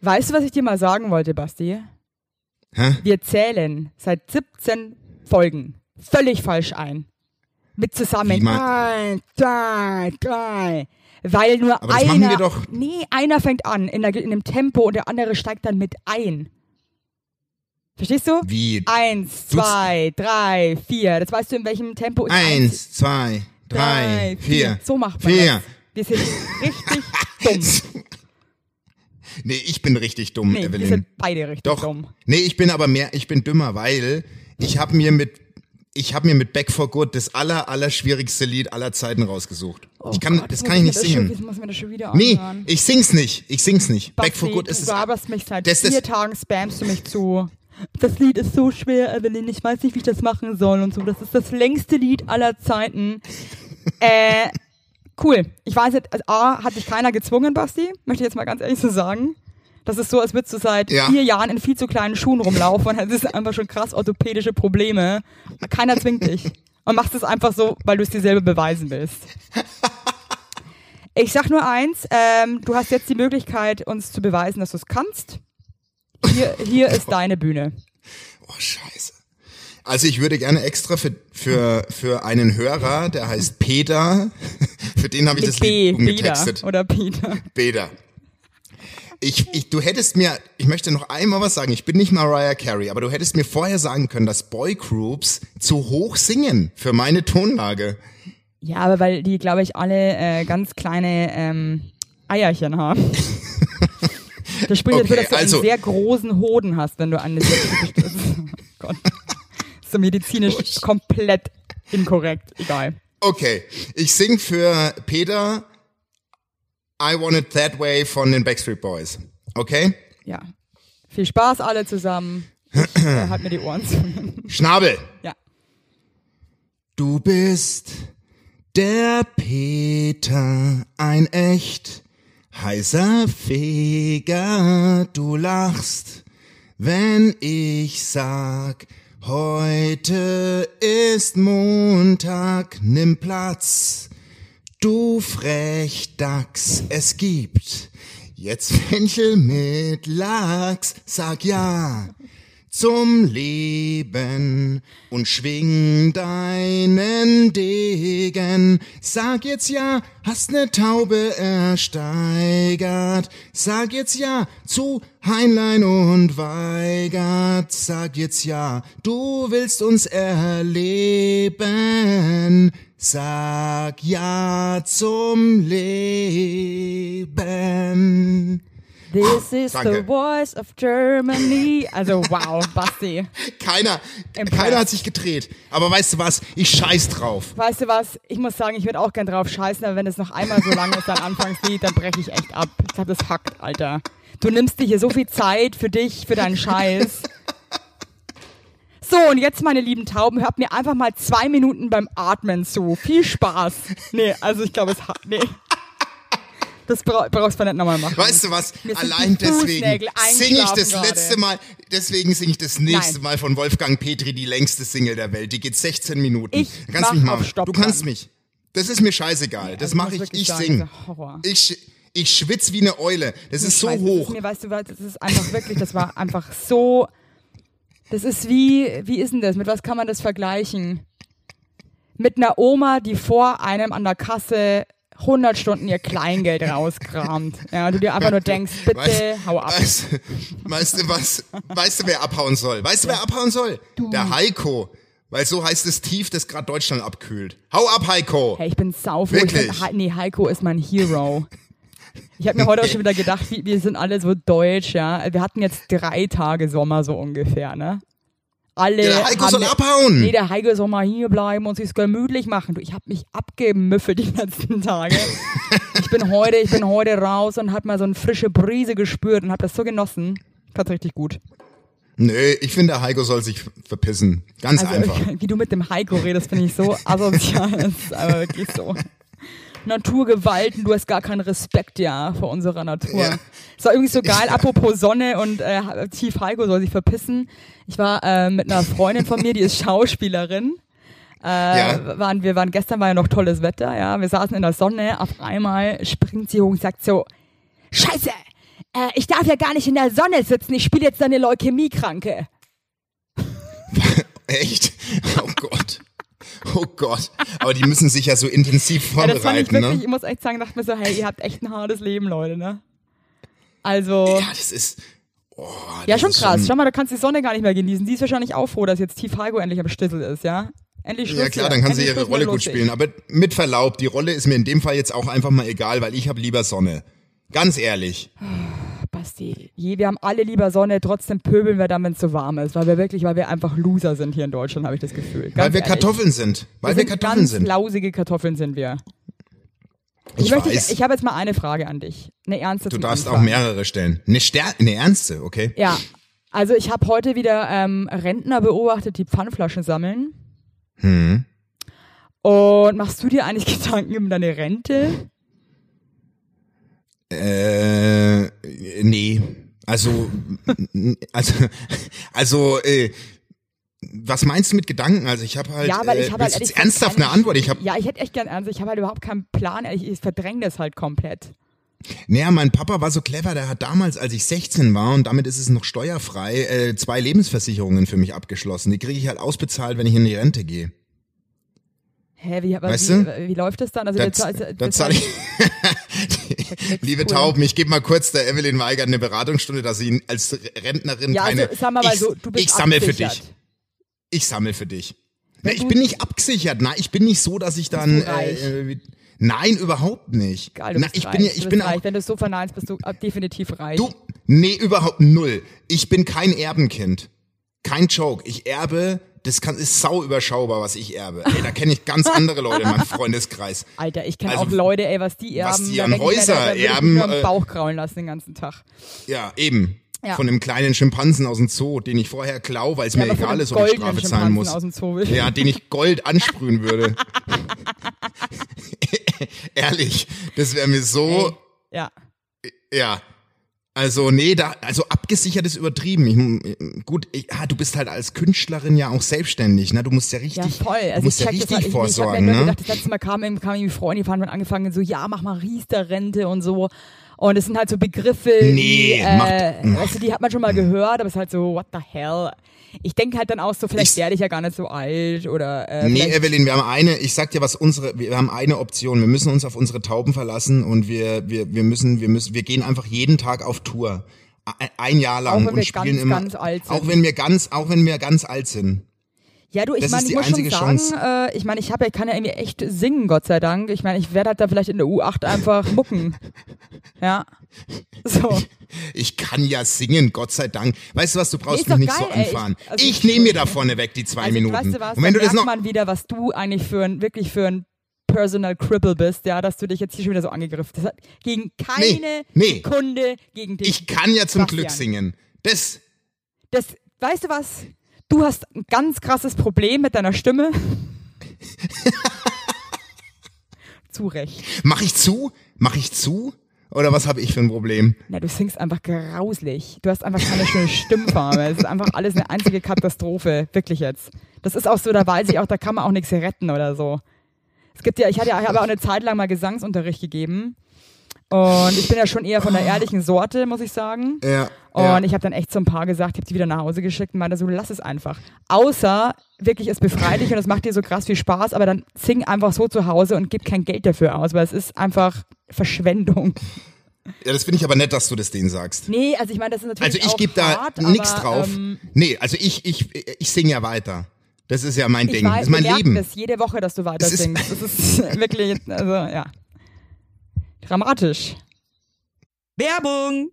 Weißt du, was ich dir mal sagen wollte, Basti? Hä? Wir zählen seit 17 Folgen völlig falsch ein. Mit zusammen eins, zwei, drei. Weil nur Aber das einer. machen wir doch- Nee, einer fängt an in, der, in einem Tempo und der andere steigt dann mit ein. Verstehst du? Wie? Eins, zwei, drei, vier. Das weißt du, in welchem Tempo ist Eins, zwei, drei, vier. So macht man vier. das. Wir sind richtig dumm. Nee, ich bin richtig dumm, Nee, wir Evelyn. sind beide richtig Doch. dumm. Nee, ich bin aber mehr, ich bin dümmer, weil ich habe mir mit ich habe mir mit Back for Good das aller aller schwierigste Lied aller Zeiten rausgesucht. ich kann Oh Gott, das kann ich nicht singen. Schon, das muss mir das schon wieder nee, ich sing's nicht. Ich sing's nicht. Back for Basti, Good ist du es. laberst mich seit das- das- vier Tagen, spammst du mich zu. Das Lied ist so schwer, Evelyn, ich weiß nicht, wie ich das machen soll und so. Das ist das längste Lied aller Zeiten. äh, cool. Ich weiß nicht, also A, hat dich keiner gezwungen, Basti, möchte ich jetzt mal ganz ehrlich so sagen. Das ist so, als würdest du seit Ja. vier Jahren in viel zu kleinen Schuhen rumlaufen und hättest einfach schon krass orthopädische Probleme. Keiner zwingt dich. Und machst es einfach so, weil du es dir selber beweisen willst. Ich sag nur eins, ähm, du hast jetzt die Möglichkeit, uns zu beweisen, dass du es kannst. Hier, hier ist deine Bühne. Oh Scheiße. Also ich würde gerne extra für für für einen Hörer, der heißt Peter, für den habe ich das Mit B, Lied Peter umgetextet. oder Peter. Peter. Ich, ich, du hättest mir, ich möchte noch einmal was sagen, ich bin nicht Mariah Carey, aber du hättest mir vorher sagen können, dass Boygroups zu hoch singen für meine Tonlage. Ja, aber weil die, glaube ich, alle äh, ganz kleine ähm, Eierchen haben. Das spricht Okay, dafür, dass du also- einen sehr großen Hoden hast, wenn du eine sehr typisch oh Gott. Ist so medizinisch Oh, komplett inkorrekt. Egal. Okay, ich sing für Peter I Want It That Way von den Backstreet Boys. Okay? Ja. Viel Spaß alle zusammen. Äh, halt mir die Ohren zu. Schnabel! Ja. Du bist der Peter, ein echt heißer Feger. Du lachst, wenn ich sag, heute ist Montag, nimm Platz. Du Frechdachs, es gibt jetzt Fenchel mit Lachs, sag ja zum Leben und schwing deinen Degen. Sag jetzt ja, hast ne Taube ersteigert. Sag jetzt ja zu Heinlein und Weigert. Sag jetzt ja, du willst uns erleben. Sag ja zum Leben. This is Danke. the voice of Germany. Also wow, Basti. Keiner, Impressed. keiner hat sich gedreht. Aber weißt du was? Ich scheiß drauf. Weißt du was? Ich muss sagen, ich würde auch gern drauf scheißen, aber wenn es noch einmal so lang ist, dein Anfangslied, dann breche ich echt ab. Ich glaube, das hackt, Alter. Du nimmst dir hier so viel Zeit für dich, für deinen Scheiß. So, und jetzt, meine lieben Tauben, hört mir einfach mal zwei Minuten beim Atmen zu. Viel Spaß. Nee, also ich glaube, es hat. Nee. Das bra brauchst du nicht nochmal machen. Weißt du was? Allein deswegen singe ich das eingeschlafen letzte gerade. Mal, deswegen singe ich das nächste Nein. Mal von Wolfgang Petri, die längste Single der Welt. Die geht 16 Minuten. Ich Du kannst mach mich mal, auf Stopp du kannst mich. Das ist mir scheißegal. das also mache ich, ich sagen, sing. das ist Horror. Ich, ich schwitz wie eine Eule. Das ist so Scheiße, hoch. Das ist mir, weißt du was, das ist einfach wirklich, das war einfach so, das ist wie, wie ist denn das, mit was kann man das vergleichen? Mit einer Oma, die vor einem an der Kasse 100 Stunden ihr Kleingeld rauskramt. Ja, du dir einfach nur denkst, bitte Weißt, hau ab. Weißt, weißt du was? Weißt du, wer abhauen soll? Weißt du, wer abhauen soll? Der Heiko. Weil so heißt das Tief, das gerade Deutschland abkühlt. Hau ab, Heiko! Hey, ich bin saufroh. Ich Wirklich? bin, He- nee, Heiko ist mein Hero. Ich habe mir heute auch schon wieder gedacht, wir, wir sind alle so deutsch, ja. Wir hatten jetzt drei Tage Sommer so ungefähr, ne? Alle Ja, der Heiko soll ne- abhauen! Nee, der Heiko soll mal hier bleiben und sich's gemütlich machen. Du, ich habe mich abgemüffelt die letzten Tage. ich bin heute, ich bin heute raus und hab mal so eine frische Brise gespürt und hab das so genossen. Fand's richtig gut. Nö, ich finde, der Heiko soll sich verpissen. Ganz Also, einfach. wie du mit dem Heiko redest, finde ich so asozial. Das ist aber wirklich so. Naturgewalten, du hast gar keinen Respekt, ja, vor unserer Natur. Ja. Es war irgendwie so geil, apropos Sonne und äh, Tief Heiko soll sich verpissen. Ich war äh, mit einer Freundin von mir, die ist Schauspielerin. Äh, Ja. waren, wir waren gestern war ja noch tolles Wetter, ja. Wir saßen in der Sonne, auf einmal springt sie hoch und sagt so, Scheiße, äh, ich darf ja gar nicht in der Sonne sitzen, ich spiele jetzt eine Leukämiekranke. Echt? Oh Gott. Oh Gott. Aber die müssen sich ja so intensiv Ja, das fand ich vorbereiten, wirklich, ne? ich muss echt sagen, dachte mir so, hey, ihr habt echt ein hartes Leben, Leute, ne? Also, Ja, das ist. Oh, ja, das schon ist krass. Schau mal, da kannst du die Sonne gar nicht mehr genießen. Die ist wahrscheinlich auch froh, dass jetzt Tief Hargo endlich am Stissel ist, ja? Endlich Schluss Ja klar, dann kann sie ihre Rolle gut spielen. Aber mit Verlaub, die Rolle ist mir in dem Fall jetzt auch einfach mal egal, weil ich habe lieber Sonne. Ganz ehrlich. Basti, je, wir haben alle lieber Sonne, trotzdem pöbeln wir dann, wenn es so warm ist, weil wir wirklich, weil wir einfach Loser sind hier in Deutschland, habe ich das Gefühl. Ganz weil wir ehrlich. Kartoffeln sind. Weil wir, sind Kartoffeln ganz sind. lausige Kartoffeln sind wir. Ich, Ich, möchte, weiß. ich habe jetzt mal eine Frage an dich. Eine ernste du darfst auch Anfang. mehrere stellen. Eine, Ster eine ernste, okay? Ja, also ich habe heute wieder ähm, Rentner beobachtet, die Pfandflaschen sammeln. Hm. Und machst du dir eigentlich Gedanken um deine Rente? Äh, nee. Also, also, also, äh, was meinst du mit Gedanken? Also ich habe halt, Ja, weil ich äh, habe halt willst du ehrlich jetzt ernsthaft eine Antwort. Ich habe, Ja, ich hätte echt gern ernst. Ich habe halt überhaupt keinen Plan. Ich, ich verdränge das halt komplett. naja, mein Papa war so clever, der hat damals, als ich 16 war und damit ist es noch steuerfrei, äh, zwei Lebensversicherungen für mich abgeschlossen. Die kriege ich halt ausbezahlt, wenn ich in die Rente gehe. Hä, wie, aber Weißt wie, du? wie läuft das dann? Also Da, wir zahl- wir da zahle ich. Liebe. Tauben, ich gebe mal kurz der Evelyn Weigert eine Beratungsstunde, dass sie als Rentnerin Ja, keine. also sag mal, ich, so, du bist ich sammle für dich. Ich sammle für dich. Na, ich bin nicht abgesichert. Na, ich bin nicht so, dass ich dann. Äh, nein, überhaupt nicht. Geil, du Na, ich reich. bin ja, ich bin reich. auch. Wenn du es so verneinst, bist du definitiv reich. Du, nee, überhaupt null. Ich bin kein Erbenkind. Kein Joke. Ich erbe. Das kann, ist sau überschaubar, was ich erbe. Ey, da kenne ich ganz andere Leute in meinem Freundeskreis. Alter, ich kenne Also, auch Leute, ey, was die erben. was die an ich Häuser da, ich erben, nur äh, Bauch kraulen lassen den ganzen Tag. Ja, eben. Ja. Von einem kleinen Schimpansen aus dem Zoo, den ich vorher klau, weil es Ja, mir egal ist, ob ich Strafe zahlen muss. aus dem Zoo. Ja, den ich Gold ansprühen würde. Ehrlich, das wäre mir so, Ja. ja. Also, nee, da, also abgesichert ist übertrieben. Ich, gut, ich, ah, du bist halt als Künstlerin ja auch selbstständig, ne? Du musst ja richtig, Ja, voll. du Also musst ich ja check das richtig halt, ich, ich hab mir vorsorgen, ne? gedacht, das letzte Mal kamen kam irgendwie Freunde, die haben angefangen so, ja, mach mal Riester-Rente und so. Und es sind halt so Begriffe, Nee, die, äh, macht- weißt du, die hat man schon mal gehört, aber es ist halt so, what the hell? Ich denke halt dann auch so, vielleicht Ich- werde ich ja gar nicht so alt oder äh, Nee, Evelyn, wir haben eine, ich sag dir was unsere, wir haben eine Option. Wir müssen uns auf unsere Tauben verlassen und wir, wir, wir müssen, wir müssen, wir gehen einfach jeden Tag auf Tour. Ein- Jahr lang und spielen ganz, immer. ganz. Auch wenn wir ganz, auch wenn wir ganz alt sind. Ja, du, ich meine, ich muss schon sagen, äh, ich meine, ich habe, ich kann ja irgendwie echt singen, Gott sei Dank. Ich meine, ich werde halt da vielleicht in der U8 einfach mucken. Ja. So. Ich kann ja singen, Gott sei Dank. Weißt du was, du brauchst mich nicht so geil, ey. anfahren. Ich- also ich ich- nehme mir da vorne weg die zwei Also, Minuten. weißt du was, und wenn du da das noch, man wieder, was du eigentlich für ein, wirklich für ein Personal Cripple bist, ja, dass du dich jetzt hier schon wieder so angegriffen hast. Gegen keine nee. Sekunde gegen dich. ich kann ja zum Bastian. Glück singen. Das, das, weißt du was? Du hast ein ganz krasses Problem mit deiner Stimme. zu Recht. mach ich zu? Mach ich zu? Oder was habe ich für ein Problem? Na, du singst einfach grauslich. Du hast einfach keine schöne Stimmfarbe. Es ist einfach alles eine einzige Katastrophe. Wirklich jetzt. Das ist auch so, da weiß ich auch, da kann man auch nichts retten oder so. Es gibt ja, ich hatte ja, ich habe auch eine Zeit lang mal Gesangsunterricht gegeben. Und ich bin ja schon eher von der ehrlichen Sorte, muss ich sagen. Ja. Und ja. ich habe dann echt so ein paar gesagt, ich habe die wieder nach Hause geschickt und meinte so, lass es einfach. Außer, wirklich, es befreit dich und es macht dir so krass viel Spaß, aber dann sing einfach so zu Hause und gib kein Geld dafür aus, weil es ist einfach Verschwendung. ja, das finde ich aber nett, dass du das denen sagst. Nee, also ich meine, das ist natürlich Also ich gebe da nichts drauf. Ähm, nee, also ich, ich, ich singe ja weiter. Das ist ja mein ich Ding. weiß, das ist mein Leben. das jede Woche, dass du weiter ist- singst. Das ist wirklich, also ja. Dramatisch. Werbung!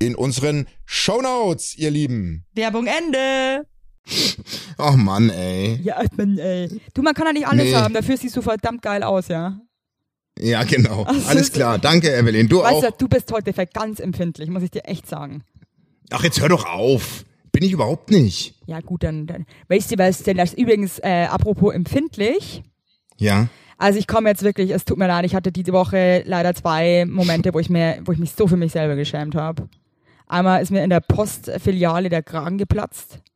in unseren Shownotes, ihr Lieben. Werbung Ende. Oh Mann, ey. Ja, man, ey. Du, man kann ja nicht alles Nee. haben, dafür siehst du verdammt geil aus, ja. Ja, genau. Ach, so Alles ist- klar. Danke, Evelyn. Du Weißt auch. du, du bist heute ganz empfindlich, muss ich dir echt sagen. Ach, jetzt hör doch auf. Bin ich überhaupt nicht. Ja, gut, dann, dann weißt du was, denn das übrigens, äh, apropos empfindlich. Ja. Also ich komme jetzt wirklich, es tut mir leid, ich hatte diese Woche leider zwei Momente, wo ich mir, wo ich mich so für mich selber geschämt habe. Einmal ist mir in der Postfiliale der Kragen geplatzt.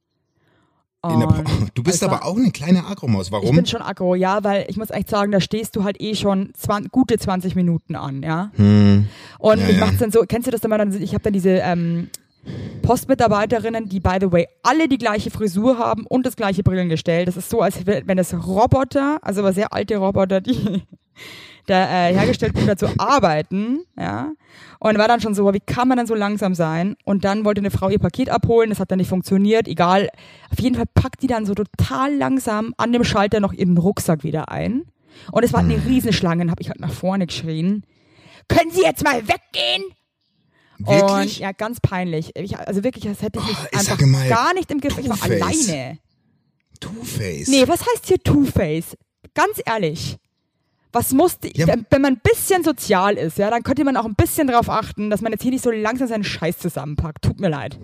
Du bist es war- aber auch eine kleine Agromaus. Ich Warum? bin schon aggro, ja, weil ich muss echt sagen, da stehst du halt eh schon 20, gute 20 Minuten an, ja. Hm. Und Ja, ich mach's dann so, kennst du das dann mal, dann, ich habe dann diese ähm, Postmitarbeiterinnen, die by the way alle die gleiche Frisur haben und das gleiche Brillengestell. Das ist so, als wenn das Roboter, also aber sehr alte Roboter, die da äh, hergestellt wurden, dazu arbeiten, ja. Und war dann schon so, wie kann man denn so langsam sein? Und dann wollte eine Frau ihr Paket abholen, das hat dann nicht funktioniert, egal. Auf jeden Fall packt die dann so total langsam an dem Schalter noch ihren Rucksack wieder ein. Und es war eine Riesenschlange, dann habe ich halt nach vorne geschrien. Können Sie jetzt mal weggehen? Wirklich? Und ja, ganz peinlich. Ich, also wirklich, das hätte ich mich Oh, einfach mal, gar nicht im Griff. Ich war alleine. Two-Face. Nee, was heißt hier Two-Face? Ganz ehrlich. Was muss, die- Ja. wenn man ein bisschen sozial ist, ja, dann könnte man auch ein bisschen darauf achten, dass man jetzt hier nicht so langsam seinen Scheiß zusammenpackt. Tut mir leid.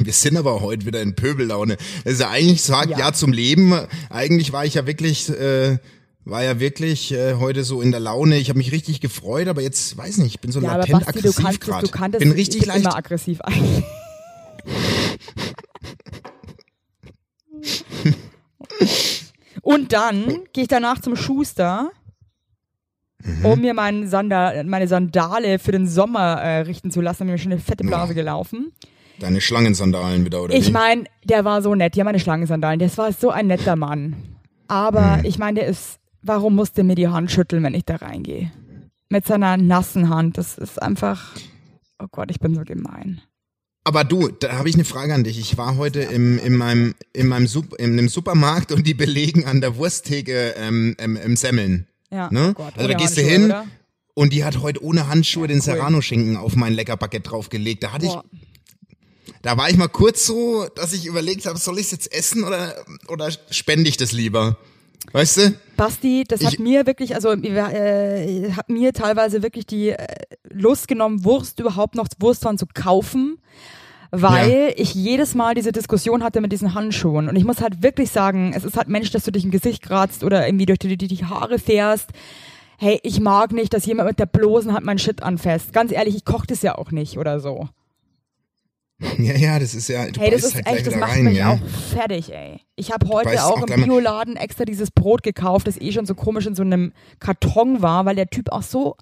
Wir sind aber heute wieder in Pöbellaune. Ja eigentlich sagt Ja. ja. zum Leben. Eigentlich war ich ja wirklich, äh, war ja wirklich äh, heute so in der Laune. Ich habe mich richtig gefreut, aber jetzt weiß nicht, ich bin so Ja, aber latent Basti, du aggressiv kannst es, gerade. du kanntest Bin richtig ich bin leicht. immer aggressiv eigentlich. Und dann gehe ich danach zum Schuster, Mhm. um mir meinen Sandal, meine Sandale für den Sommer äh, richten zu lassen. Hab mir schon eine fette Blase gelaufen. Deine Schlangensandalen wieder oder Ich meine, der war so nett. Haben meine Schlangensandalen. Das war so ein netter Mann. Aber Hm. ich meine, der ist, warum muss der mir die Hand schütteln, wenn ich da reingehe? Mit seiner nassen Hand. Das ist einfach, oh Gott, ich bin so gemein. Aber du, da habe ich eine Frage an dich. Ich war heute im, in meinem, in meinem Sup in einem Supermarkt und die belegen an der Wursttheke ähm, ähm, im Semmeln. Ja, Ne? oh Gott, also da ohne gehst du hin oder? und die hat heute ohne Handschuhe den cool. Serrano-Schinken auf mein Leckerbaguette draufgelegt. Da hatte ich Boah. Da war ich mal kurz so, dass ich überlegt habe, soll ich es jetzt essen oder, oder spende ich das lieber? Weißt du? Basti, das hat Ich- mir wirklich, also äh, hat mir teilweise wirklich die äh, Lust genommen, Wurst überhaupt noch Wurstwaren zu kaufen, weil ich jedes Mal diese Diskussion hatte mit diesen Handschuhen. Und ich muss halt wirklich sagen, es ist halt Mensch, dass du dich im Gesicht kratzt oder irgendwie durch die, die, die Haare fährst. Hey, ich mag nicht, dass jemand mit der bloßen Hand mein Shit anfasst. Ganz ehrlich, ich koche das ja auch nicht oder so. Ja, ja, das ist ja, du Hey, das ist halt echt, das macht rein, mich ja. auch fertig, ey. Ich habe heute auch auch im Bioladen extra dieses Brot gekauft, das eh schon so komisch in so einem Karton war, weil der Typ auch so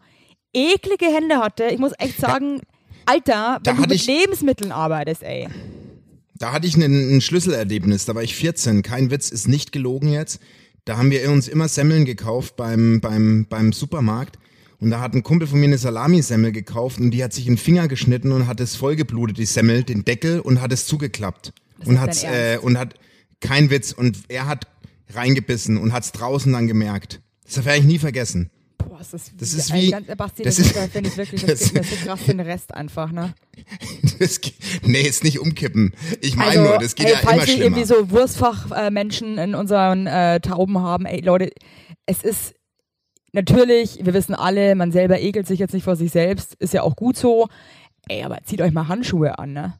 eklige Hände hatte. Ich muss echt sagen, Alter, Da wenn du hatte mit ich- Lebensmitteln arbeitest, ey. Da hatte ich ein, ein Schlüsselerlebnis, da war ich 14, kein Witz, ist nicht gelogen jetzt. Da haben wir uns immer Semmeln gekauft beim, beim, beim Supermarkt. Und da hat ein Kumpel von mir eine Salamisemmel gekauft und die hat sich in den Finger geschnitten und hat es vollgeblutet, die Semmel, den Deckel und hat es zugeklappt. Das und hat, äh, und hat, kein Witz, und er hat reingebissen und hat es draußen dann gemerkt. Das werde ich nie vergessen. Boah, das ist, Das ist ey, wie- ganz, Basti, das das, ist- ist, finde ich wirklich, das, das- mir so krass den Rest einfach, ne? Das, nee, jetzt nicht umkippen. Ich meine Also, nur, das geht ey, ja falls immer wir schlimmer. irgendwie so Wurstfachmenschen in unseren äh, Tauben haben, ey Leute, es ist natürlich, wir wissen alle, man selber ekelt sich jetzt nicht vor sich selbst, ist ja auch gut so. Ey, aber zieht euch mal Handschuhe an, ne?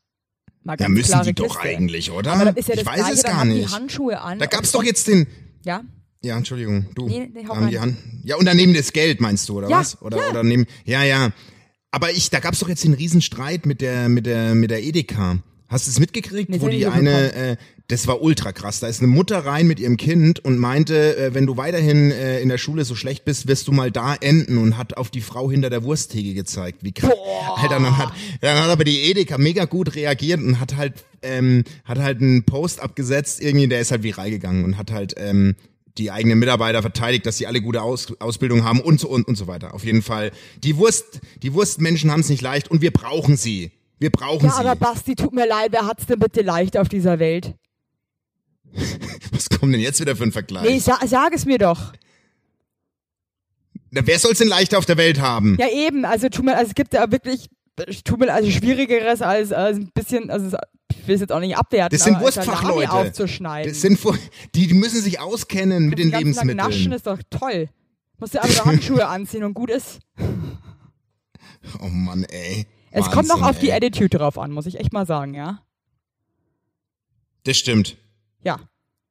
Mal ja, ganz müssen klare die doch Kiste. eigentlich, oder? Aber das ist ja ich das weiß Gleiche, es dann gar nicht. die Handschuhe an. Da gab's doch jetzt den, Ja? Ja, Entschuldigung, du. Nee, nee, hau haben die. Hand. Ja, und daneben das Geld, meinst du, oder Ja, was? Oder, ja. oder neben, ja, ja. Aber ich, da gab's doch jetzt den Riesenstreit mit der, mit der, mit der Edeka. Hast du es mitgekriegt, Nee, wo die eine, äh, das war ultra krass. Da ist eine Mutter rein mit ihrem Kind und meinte, äh, wenn du weiterhin äh, in der Schule so schlecht bist, wirst du mal da enden und hat auf die Frau hinter der Wursttheke gezeigt. Wie krass. Alter, dann hat, dann hat aber die Edeka mega gut reagiert und hat halt, ähm, hat halt einen Post abgesetzt, irgendwie, der ist halt viral gegangen und hat halt, ähm, die eigenen Mitarbeiter verteidigt, dass sie alle gute Aus Ausbildung haben und so und, und so weiter. Auf jeden Fall. Die Wurst, die Wurstmenschen haben es nicht leicht und wir brauchen sie. Wir brauchen Ja, sie. aber Basti, tut mir leid, wer hat's denn bitte leicht auf dieser Welt? Was kommt denn jetzt wieder für ein Vergleich? Nee, sa sag es mir doch. Na, wer soll's denn leichter auf der Welt haben? Ja, eben, also tut mir, also es gibt ja wirklich, tut mir also schwierigeres als, als ein bisschen, also ich will es jetzt auch nicht abwerten, Das sind aber Wurstfachleute. aufzuschneiden. Das sind, die, die müssen sich auskennen mit den Den Tag Naschen Lebensmitteln. ist doch toll. Musst du aber Handschuhe anziehen und gut ist. Oh Mann, ey. Es kommt noch auf die ey. Attitude drauf an, muss ich echt mal sagen, ja. Das stimmt. Ja.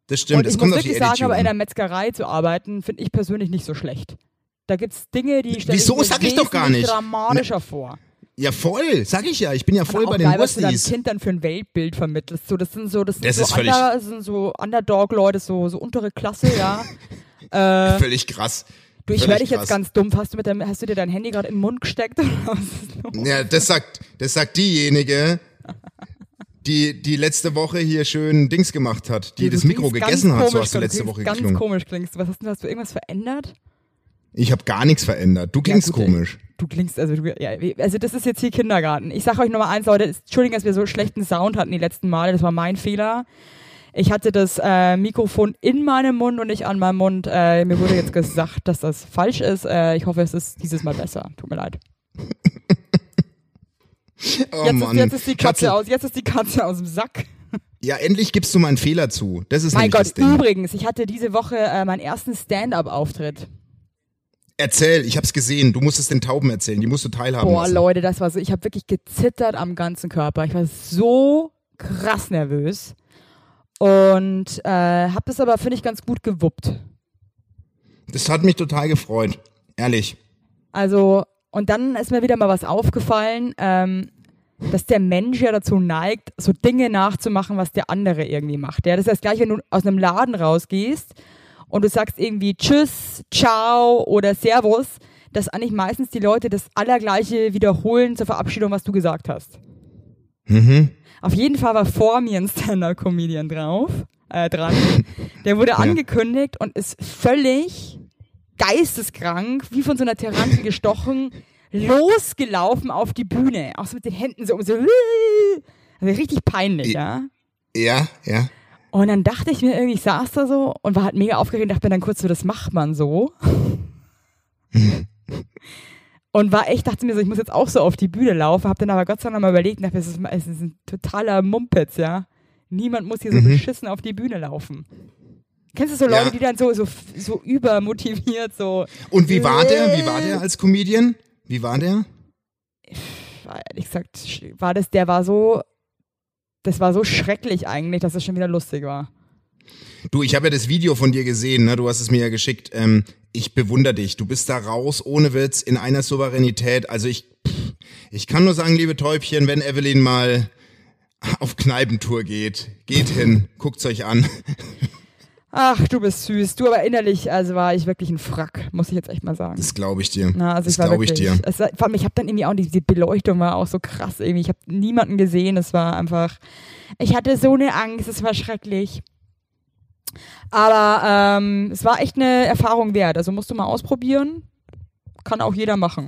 Das stimmt. und es ich kommt muss auf die wirklich sagen, aber in der. Metzgerei zu arbeiten, finde ich persönlich nicht so schlecht. Da gibt's Dinge, die stelle Wieso? ich mir Sag ich doch gar wesentlich nicht. dramatischer vor. Ja, voll. Sag ich ja. Ich bin ja voll bei den geil, was du deinem. Kind dann für ein Weltbild vermittelst. So, das sind so, das sind Das so, Under, sind so Underdog-Leute, so, so untere Klasse, ja. äh, Völlig krass. du, ich werde dich jetzt ganz dumm. Hast du, mit deinem, hast du dir dein Handy gerade in den Mund gesteckt? Ja, das sagt, das sagt diejenige, die, die letzte Woche hier schön Dings gemacht hat, die Du das Mikro ganz gegessen hat, so hast du letzte Woche Ganz geklungen. komisch klingst. du. Was hast du, hast du irgendwas verändert? Ich habe gar nichts verändert. Du klingst gut, ey. komisch. Du klingst, also, du, ja, also das ist jetzt hier Kindergarten. Ich sag euch Nummer eins, Leute, Entschuldigung, dass wir so schlechten Sound hatten die letzten Male, das war mein Fehler. Ich hatte das äh, Mikrofon in meinem Mund und nicht an meinem Mund. Äh, mir wurde jetzt gesagt, dass das falsch ist. Äh, ich hoffe, es ist dieses Mal besser. Tut mir leid. Oh Jetzt, Mann. ist, jetzt ist die Katze aus, jetzt ist die Katze aus dem Sack. Ja, endlich gibst du mal einen Fehler zu. Das ist Mein nämlich das Gott, Ding. übrigens, ich hatte diese Woche äh, meinen ersten Stand-up-Auftritt. Erzähl, ich hab's gesehen. Du musst es den Tauben erzählen. Die musst du teilhaben Boah, lassen. Leute, das war so, ich habe wirklich gezittert am ganzen Körper. Ich war so krass nervös und äh, habe das aber, finde ich, ganz gut gewuppt. Das hat mich total gefreut. Ehrlich. Also, und dann ist mir wieder mal was aufgefallen, ähm, dass der Mensch ja dazu neigt, so Dinge nachzumachen, was der andere irgendwie macht. Ja, das ist das gleich, wenn du aus einem Laden rausgehst und du sagst irgendwie Tschüss, Ciao oder Servus, dass eigentlich meistens die Leute das Allergleiche wiederholen zur Verabschiedung, was du gesagt hast. Mhm. Auf jeden Fall war vor mir ein Stand-Up-Comedian drauf, äh, dran. Der wurde angekündigt und ist völlig geisteskrank, wie von so einer Tarantel gestochen, losgelaufen auf die Bühne. Auch so mit den Händen so, so also richtig peinlich, ja. Ja, ja. Und dann dachte ich mir irgendwie, ich saß da so und war halt mega aufgeregt und dachte mir dann kurz so, das macht man so. und war echt, dachte mir so, ich muss jetzt auch so auf die Bühne laufen, hab dann aber Gott sei Dank mal überlegt, und dachte, es ist, es ist ein totaler Mumpitz, ja. Niemand muss hier so beschissen auf die Bühne laufen. Kennst du so Leute, Ja. die dann so, so, so übermotiviert, so, Und wie war der? Wie war der als Comedian? Wie war der? war ehrlich gesagt, war das, der war so, das war so schrecklich eigentlich, dass es schon wieder lustig war. Du, ich habe ja das Video von dir gesehen, ne? Du hast es mir ja geschickt. Ähm, ich bewundere dich. Du bist da raus, ohne Witz, in einer Souveränität. Also ich, ich kann nur sagen, liebe Täubchen, wenn Evelyn mal auf Kneipentour geht, geht hin, guckt's euch an. Ach, du bist süß. Du aber innerlich, also war ich wirklich ein Frack, muss ich jetzt echt mal sagen. Das glaube ich dir. Na, also das glaube ich dir. Es vor allem, ich habe dann irgendwie auch die, die Beleuchtung war auch so krass irgendwie. Ich habe niemanden gesehen. Es war einfach, ich hatte so eine Angst. Es war schrecklich. Aber ähm, es war echt eine Erfahrung wert. Also musst du mal ausprobieren. Kann auch jeder machen.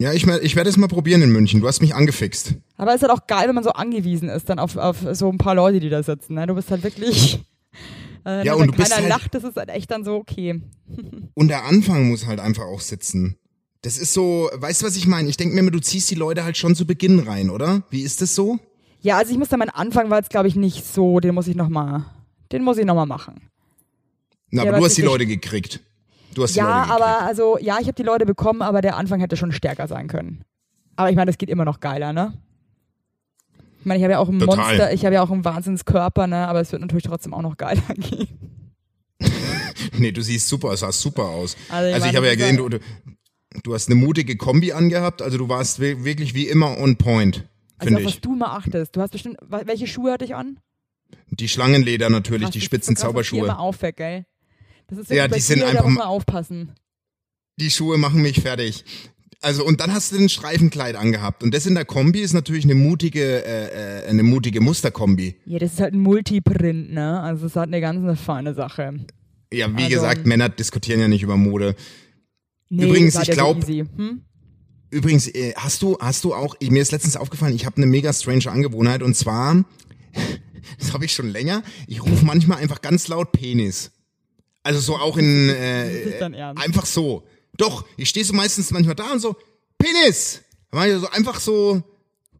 Ja, ich, ich werde es mal probieren in München. Du hast mich angefixt. Aber es ist halt auch geil, wenn man so angewiesen ist dann auf, auf so ein paar Leute, die da sitzen. Ne? Du bist halt wirklich. Äh, Ja, wenn und du bist keiner halt- lacht, das ist halt echt dann so okay. Und der Anfang muss halt einfach auch sitzen. Das ist so, weißt du, was ich meine? Ich denke mir immer, du ziehst die Leute halt schon zu Beginn rein, oder? Wie ist das so? Ja, also ich muss da meinen Anfang war jetzt glaube ich nicht so, den muss ich noch mal, den muss ich noch mal machen. Na, Ja, aber du hast die Leute gekriegt. Du hast die Ja, Leute gekriegt. aber also ja, ich habe die Leute bekommen, aber der Anfang hätte schon stärker sein können. Aber ich meine, das geht immer noch geiler, ne? Ich meine, ich habe ja auch ein Total. Monster, ich habe ja auch einen Wahnsinnskörper, ne? Aber es wird natürlich trotzdem auch noch geiler gehen. Nee, du siehst super, es sah super aus. Also ich Also ich habe ja gesehen, du, du, du hast eine mutige Kombi angehabt, also du warst wi- wirklich wie immer on point. Also finde auf was ich. du mal achtest. Du hast bestimmt, welche Schuhe hatte ich an? Die Schlangenleder natürlich, Krass, die spitzen so krass, was dir immer Zauberschuhe. auffällt, gell? Das ist Ja, die sind einfach muss ma- man aufpassen. Die Schuhe machen mich fertig. Also und dann hast du ein Streifenkleid angehabt und das in der Kombi ist natürlich eine mutige, äh, äh, eine mutige Musterkombi. Ja, das ist halt ein Multiprint, ne? Also es ist halt eine ganz eine feine Sache. Ja, wie Also- gesagt, Männer diskutieren ja nicht über Mode. Nee, Übrigens, ich ja glaub- so easy. Hm? Übrigens, äh, hast du, hast du auch, mir ist letztens aufgefallen, ich habe eine mega strange Angewohnheit und zwar, das habe ich schon länger, ich rufe manchmal einfach ganz laut Penis. Also so auch in, äh, ist dein Ernst? einfach so. Doch, ich stehe so meistens manchmal da und so, Penis! Dann mach ich so einfach so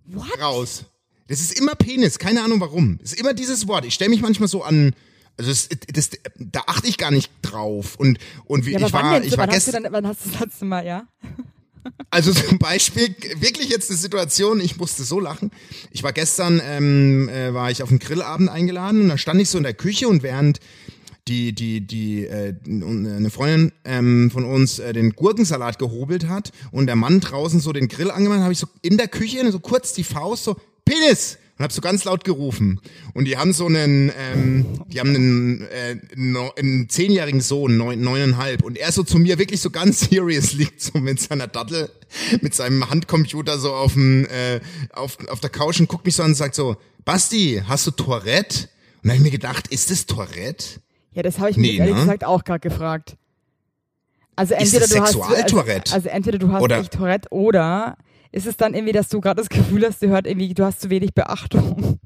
What? raus. Das ist immer Penis, keine Ahnung warum. Das ist immer dieses Wort. Ich stelle mich manchmal so an, also das, das, da achte ich gar nicht drauf. Und, und wie, Ja, ich war, ich war gestern, dann, wann hast du das letzte Mal, ja? also zum Beispiel, wirklich jetzt eine Situation, ich musste so lachen. Ich war gestern, ähm, äh, war ich auf einen Grillabend eingeladen und da stand ich so in der Küche und während die, die, die, äh, eine Freundin ähm, von uns äh, den Gurkensalat gehobelt hat und der Mann draußen so den Grill angemacht, habe ich so in der Küche so kurz die Faust so, Penis! Und hab so ganz laut gerufen. Und die haben so einen, ähm, die haben einen, äh, no, einen zehnjährigen Sohn, neun, neuneinhalb. Und er so zu mir wirklich so ganz serious liegt so mit seiner Dattel, mit seinem Handcomputer so auf, dem, äh, auf, auf der Couch und guckt mich so an und sagt so, Basti, hast du Tourette? Und dann hab ich mir gedacht, ist das Tourette? Ja, das habe ich mich Nee, ehrlich ne? gesagt auch gerade gefragt. Also Ist entweder das du hast Sexualtourette? also, also entweder du hast Oder- Tourette oder ist es dann irgendwie, dass du gerade das Gefühl hast, du hört irgendwie, du hast zu wenig Beachtung.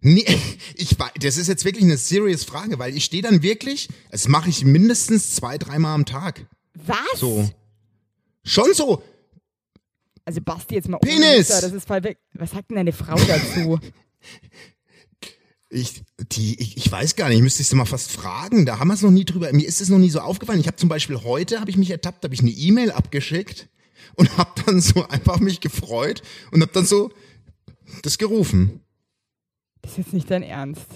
Nee, ich das ist jetzt wirklich eine serious Frage, weil ich stehe dann wirklich, das mache ich mindestens zwei, dreimal am Tag. Was? So. Schon so. Also Basti jetzt mal Penis! Witz, Das ist voll weg. Was sagt denn deine Frau dazu? Ich, die, ich, ich weiß gar nicht, müsste ich sie mal fast fragen. Da haben wir es noch nie drüber. Mir ist es noch nie so aufgefallen. Ich habe zum Beispiel heute, habe ich mich ertappt, habe ich eine E-Mail abgeschickt und habe dann so einfach mich gefreut und habe dann so das gerufen. Das ist jetzt nicht dein Ernst.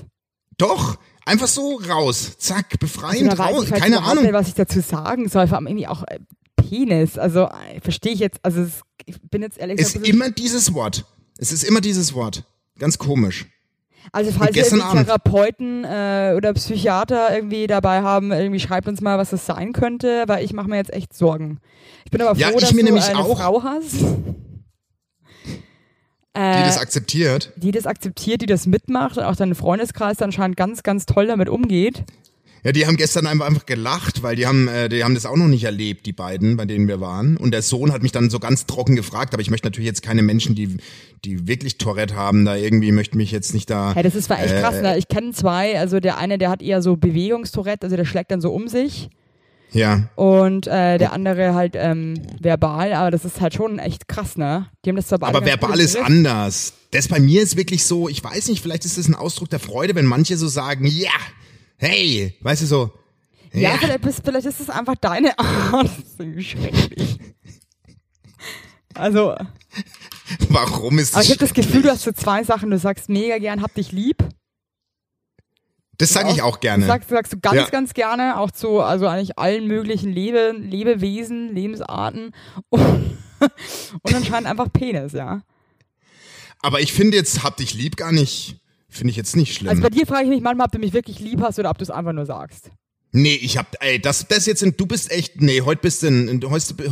Doch, einfach so raus. Zack, befreiend da weiß raus. ich Keine Ahnung. nicht, was ich dazu sagen soll. Vor allem irgendwie auch äh, Penis. Also äh, verstehe ich jetzt. Also es, ich bin jetzt ehrlich Es ist gesagt. ein bisschen- immer dieses Wort. Es ist immer dieses Wort. Ganz komisch. Also falls wir. Therapeuten äh, oder Psychiater irgendwie dabei haben, irgendwie schreibt uns mal, was das sein könnte, weil ich mache mir jetzt echt Sorgen. Ich bin aber froh, Ja, ich dass mir du nämlich eine auch. Frau hast, Die äh, das akzeptiert. die das akzeptiert, die das mitmacht und auch dein Freundeskreis anscheinend ganz, ganz toll damit umgeht. Ja, die haben gestern einfach, einfach gelacht, weil die haben, äh, die haben das auch noch nicht erlebt, die beiden, bei denen wir waren. Und der Sohn hat mich dann so ganz trocken gefragt, aber ich möchte natürlich jetzt keine Menschen, die, die wirklich Tourette haben, da irgendwie möchte mich jetzt nicht da. Hey, das ist zwar echt Äh, krass, ne? Ich kenne zwei, also der eine, der hat eher so Bewegungstourette, also der schlägt dann so um sich Ja. und äh, der andere halt ähm, verbal, aber das ist halt schon echt krass, ne? Die haben das zwar beide Aber verbal ist Griff. anders. Das bei mir ist wirklich so, ich weiß nicht, vielleicht ist das ein Ausdruck der Freude, wenn manche so sagen, ja, hey, weißt du so, Ja, ja, vielleicht, bist, vielleicht ist es einfach deine Art. Das ist irgendwie schrecklich. Also, warum ist das ich habe das Gefühl, du hast so zwei Sachen. Du sagst mega gern, hab dich lieb. Das sage ich auch gerne. Das sagst, sagst du ganz, Ja. ganz gerne, auch zu, also eigentlich allen möglichen Lebe, Lebewesen, Lebensarten und, und anscheinend einfach Penis, ja. Aber ich finde jetzt, hab dich lieb gar nicht, finde ich jetzt nicht schlimm. Also bei dir frage ich mich manchmal, ob du mich wirklich lieb hast oder ob du es einfach nur sagst. Nee, ich hab, ey, das, das jetzt, du bist echt, nee, heute bist du, ein-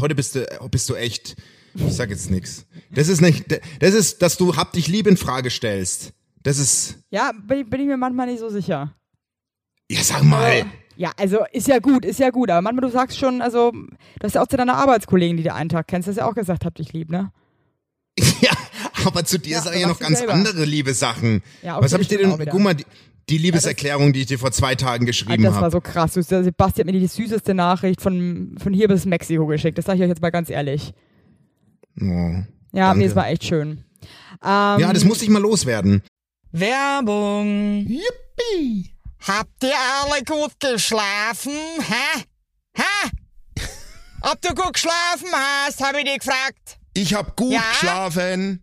heute, bist du, bist du echt, ich sag jetzt nix. Das ist nicht, das ist, dass du hab dich lieb in Frage stellst. Das ist, Ja, bin, bin ich mir manchmal nicht so sicher. ja, sag mal. Ja, also ist ja gut, ist ja gut, aber manchmal du sagst schon, also du hast ja auch zu deiner Arbeitskollegen, die du einen Tag kennst, hast ja auch gesagt, hab dich lieb, ne? Ja, aber zu dir Ja, sage aber ich ja noch ganz selber. andere liebe Sachen. Ja, okay, Was habe ich dir denn, guck mal, die, die Liebeserklärung, die ich dir vor zwei Tagen geschrieben Alter, das war habe. so krass. Du, der Sebastian hat mir die süßeste Nachricht von, von hier bis Mexiko geschickt. Das sage ich euch jetzt mal ganz ehrlich. Oh, Ja, Danke. nee, es war echt schön. Ähm, ja, das muss ich mal loswerden. Werbung. Yippie! Habt ihr alle gut geschlafen? Hä? Hä? Ob du gut geschlafen hast, habe ich dich gefragt. Ich hab gut Ja? geschlafen.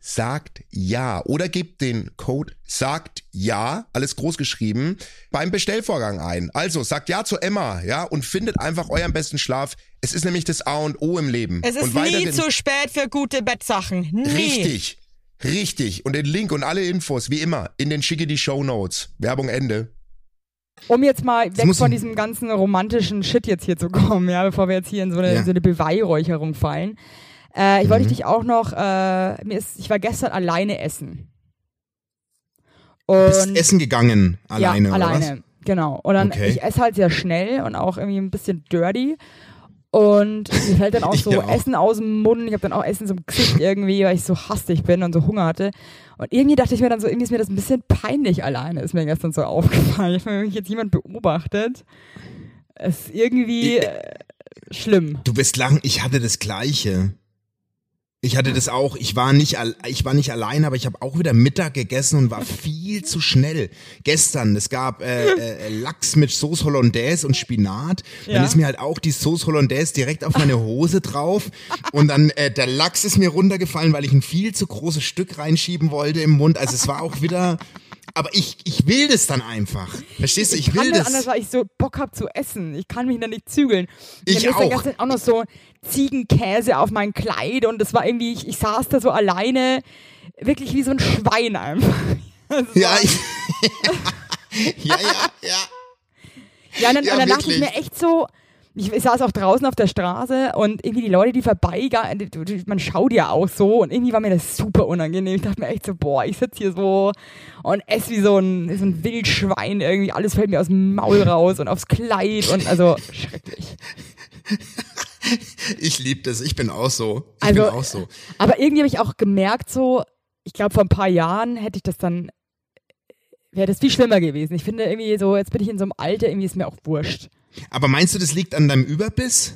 sagt ja oder gebt den Code sagt ja, alles groß geschrieben, beim Bestellvorgang ein. Also sagt ja zu Emma, ja, und findet einfach euren besten Schlaf. Es ist nämlich das A und O im Leben. Es ist und nie zu spät für gute Bettsachen. Nie. Richtig. Richtig. Und den Link und alle Infos, wie immer, in den schicke die Show Notes. Werbung Ende. Um jetzt mal weg muss von diesem ganzen romantischen Shit jetzt hier zu kommen, ja, bevor wir jetzt hier in so eine, Ja. so eine Beweihräucherung fallen. Äh, ich wollte Mhm. dich auch noch, äh, mir ist, ich war gestern alleine essen. Und Bist essen gegangen alleine, ja, oder alleine, genau. Und dann, Okay. ich esse halt sehr schnell und auch irgendwie ein bisschen dirty. Und mir fällt dann auch so auch. Essen aus dem Mund. Ich habe dann auch Essen so im Gesicht irgendwie, weil ich so hastig bin und so Hunger hatte. Und irgendwie dachte ich mir dann so, irgendwie ist mir das ein bisschen peinlich alleine, ist mir gestern so aufgefallen. Ich habe mich jetzt jemand beobachtet. Es ist irgendwie Ich- äh, schlimm. Du wirst lachen, ich hatte das Gleiche. Ich hatte das auch. Ich war nicht, ich war nicht allein, aber ich habe auch wieder Mittag gegessen und war viel zu schnell. Gestern, es gab äh, äh, Lachs mit Sauce Hollandaise und Spinat. Dann Ja. ist mir halt auch die Sauce Hollandaise direkt auf meine Hose drauf und dann äh, der Lachs ist mir runtergefallen, weil ich ein viel zu großes Stück reinschieben wollte im Mund. Also es war auch wieder. Aber ich, ich will das dann einfach. Verstehst du? Ich, Ich will das. anders, weil ich so Bock hab zu essen. Ich kann mich da nicht zügeln. Ich da auch. gestern auch noch so Ziegenkäse auf mein Kleid und das war irgendwie, ich, ich saß da so alleine, wirklich wie so ein Schwein einfach. Ja, ich, ja, ja, ja. Ja, und dann, Ja, und dann dachte ich mir echt so, ich, saß auch draußen auf der Straße und irgendwie die Leute, die die- man schaut ja auch so und irgendwie war mir das super unangenehm. Ich dachte mir echt so, boah, ich sitze hier so und esse wie so ein, so ein Wildschwein irgendwie, alles fällt mir aus dem Maul raus und aufs Kleid und also schrecklich. Ich liebe das, ich bin auch so. Ich Also, bin auch so. Aber irgendwie habe ich auch gemerkt, so, ich glaube, vor ein paar Jahren hätte ich das dann, wäre das viel schlimmer gewesen. Ich finde irgendwie so, jetzt bin ich in so einem Alter, irgendwie ist mir auch wurscht. Aber meinst du, das liegt an deinem Überbiss?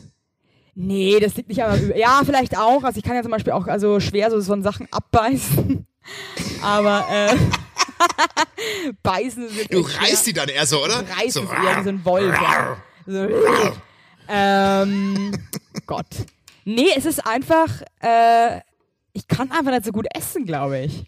Nee, das liegt nicht an Ja, vielleicht auch. Also ich kann ja zum Beispiel auch also schwer so von Sachen abbeißen. Aber äh, beißen jetzt Du reißt die dann eher so, oder? reißt so, es eher wie so ein Wolf. Ja. So, ähm, Gott. Nee, es ist einfach, äh, ich kann einfach nicht so gut essen, glaube ich.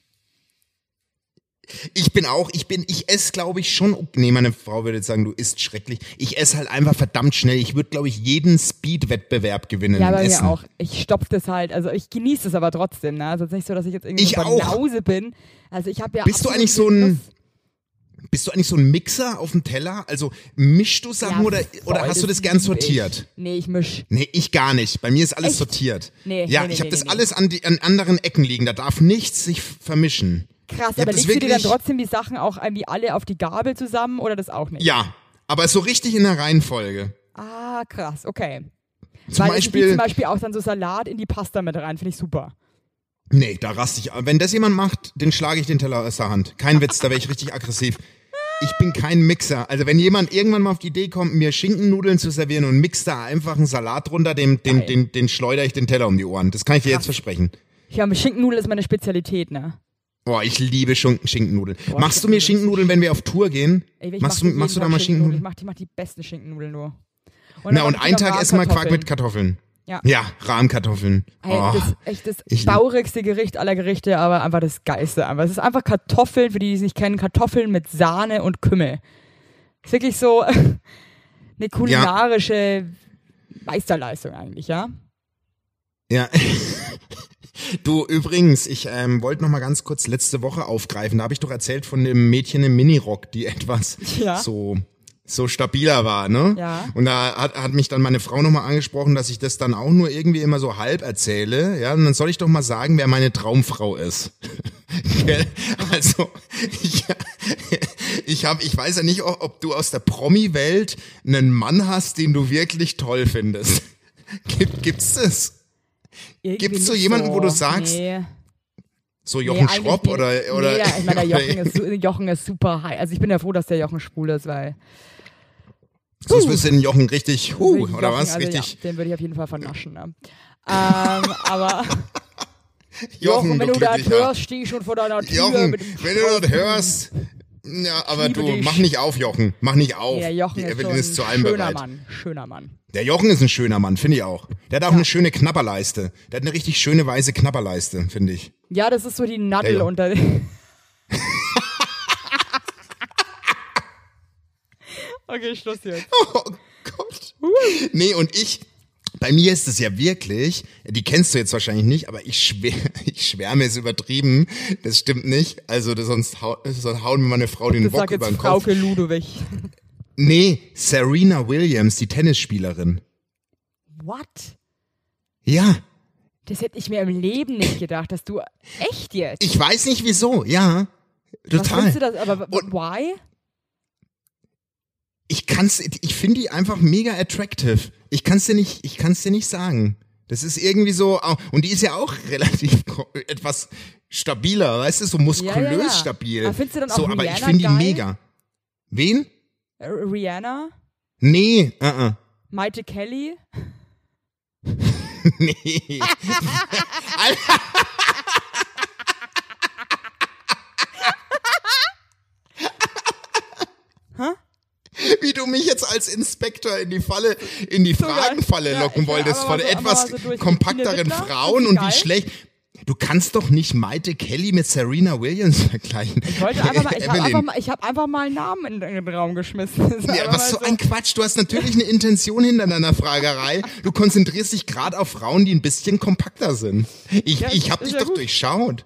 Ich bin auch, ich bin, ich esse, glaube ich, schon. Nee, meine Frau würde jetzt sagen, du isst schrecklich. Ich esse halt einfach verdammt schnell. Ich würde, glaube ich, jeden Speed-Wettbewerb gewinnen. Ja, bei Essen. mir auch. Ich stopfe das halt. Also ich genieße es aber trotzdem. Ne? Also es ist nicht so, dass ich jetzt irgendwie Ich so. Banause bin. Also ich habe ja Bist du eigentlich so ein- Genuss. Bist du eigentlich so ein Mixer auf dem Teller? Also mischst du Sachen Ja, oder, oder hast du das gern sortiert? Ich. Nee, ich misch. Nee, ich gar nicht. Bei mir ist alles Echt? sortiert. Nee, ja, nee, nee, ich habe nee, das nee. alles an, die, an anderen Ecken liegen. Da darf nichts sich vermischen. Krass, aber legst du dir dann trotzdem die Sachen auch irgendwie alle auf die Gabel zusammen oder das auch nicht? Ja, aber so richtig in der Reihenfolge. Ah, krass, okay. Zum Weil Beispiel, zum Beispiel auch dann so Salat in die Pasta mit rein, finde ich super. Nee, da raste ich. Wenn das jemand macht, den schlage ich den Teller aus der Hand. Kein Witz, da wäre ich richtig aggressiv. Ich bin kein Mixer. Also wenn jemand irgendwann mal auf die Idee kommt, mir Schinkennudeln zu servieren und mixt da einfach einen Salat drunter, dem, den, Geil. den, schleudere ich den Teller um die Ohren. Das kann ich dir jetzt versprechen. Ja, mit Schinkennudel ist meine Spezialität, ne? Boah, ich liebe Schunken, Schinkennudeln. Boah, machst du mir Schinkennudeln Schinkennudeln, wenn wir auf Tour gehen? Ey, ich machst mach du, machst du da mal Ich Schinkennudeln? mach, die, mach die besten Schinkennudeln nur. Na, und mach ich einen Tag essen wir Quark mit Kartoffeln. Ja, Rahmkartoffeln. Ey, Oh, das echt das ich- baurigste Gericht aller Gerichte, aber einfach das Geilste. Aber es ist einfach Kartoffeln, für die, die es nicht kennen, Kartoffeln mit Sahne und Kümmel. Ist wirklich so eine kulinarische Meisterleistung eigentlich, ja? Ja. Du, übrigens, ich ähm, wollte noch mal ganz kurz letzte Woche aufgreifen. Da habe ich doch erzählt von dem Mädchen im Minirock, die etwas Ja. so so stabiler war, ne? Ja. Und da hat, hat mich dann meine Frau noch mal angesprochen, dass ich das dann auch nur irgendwie immer so halb erzähle. Ja, und dann soll ich doch mal sagen, wer meine Traumfrau ist. Also ich, ich habe, ich weiß ja nicht, ob du aus der Promi-Welt einen Mann hast, den du wirklich toll findest. Gibt, gibt's das? Irgendwie Gibt's so jemanden, wo du sagst, nee, So nee, Jochen eigentlich Schropp oder oder Nee, ich meine, der Jochen ist, Jochen ist super high. Also ich bin ja froh, dass der Jochen schwul ist, weil sonst bist du den Jochen richtig, huh, Jochen, oder was? also Richtig. Ja, den würde ich auf jeden Fall vernaschen. Ne? ähm, aber Jochen, wenn du das glücklicher. hörst, steh ich schon vor deiner Tür. Jochen, mit dem wenn du das hörst, ja, aber du, dich. mach nicht auf, Jochen, mach nicht auf. Der Jochen Die ist Evelyn ist zu allem schöner bereit. Mann. Schöner Mann. Der Jochen ist ein schöner Mann, finde ich auch. Der hat auch eine schöne Knapperleiste. Der hat eine richtig schöne weiße Knapperleiste, finde ich. Ja, das ist so die Nadel unter okay, Schluss jetzt. Oh Gott. Nee, und ich, bei mir ist es ja wirklich, die kennst du jetzt wahrscheinlich nicht, aber ich, schwär, ich schwärme ist übertrieben. Das stimmt nicht. Also das, sonst, hau, sonst hauen mir meine Frau den Bock über den Kopf. Frauke Ludwig. Nee, Serena Williams, die Tennisspielerin. What? Ja, Das hätte ich mir im Leben nicht gedacht, dass du. Echt jetzt? ich weiß nicht wieso. Ja, Was total. findest du das? Aber Und- why? Ich kann's, ich finde die einfach mega attractive. Ich kann's dir nicht, ich kann's dir nicht sagen. Das ist irgendwie so, und die ist ja auch relativ etwas stabiler, weißt du, so muskulös Ja, ja, ja. stabil. Aber findest du dann auch so, aber ich Rihanna finde die mega. Wen? Rihanna? Nee, uh -uh. Maite Kelly? nee. Wie du mich jetzt als Inspektor in die Falle, in die So. Fragenfalle Ja, locken wolltest von so- etwas so kompakteren Tina Wittler? Frauen und wie schlecht. Du kannst doch nicht Maite Kelly mit Serena Williams vergleichen. Ich wollte einfach mal, ich habe einfach mal, ich hab einfach mal einen Namen in den Raum geschmissen. Ja, was so ein Quatsch. Du hast natürlich eine Intention hinter deiner Fragerei. Du konzentrierst dich gerade auf Frauen, die ein bisschen kompakter sind. Ich, Ja, ich hab ist dich ja doch gut. durchschaut.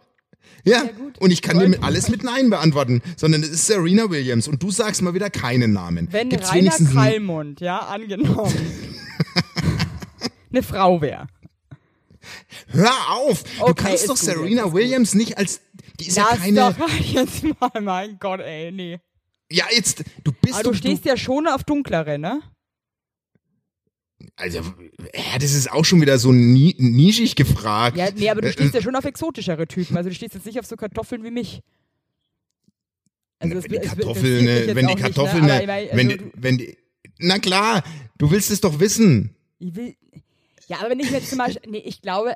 Ja, und ich kann dir mit alles mit Nein beantworten, sondern es ist Serena Williams und du sagst mal wieder keinen Namen. Wenn Gibt's Rainer wenigstens Kallmund, ja, angenommen, eine Frau wäre. Hör auf! Du Okay, kannst ist doch gut, Serena ist gut. Williams nicht als die ist ja Lass keine doch jetzt mal, mein Gott, ey, nee. Ja, jetzt du bist Aber du stehst ja schon auf dunklere, ne? Also ja, das ist auch schon wieder so ni nischig gefragt. Ja, nee, aber du Äh, stehst ja schon auf exotischere Typen. Also du stehst jetzt nicht auf so Kartoffeln wie mich. Also es- wenn die Kartoffeln, ne, wenn die auch nicht, Kartoffeln, ne? mein, wenn, also die- wenn die, na klar, du willst es doch wissen. Ich will. Ja, aber wenn ich jetzt zum Beispiel. Nee, ich glaube.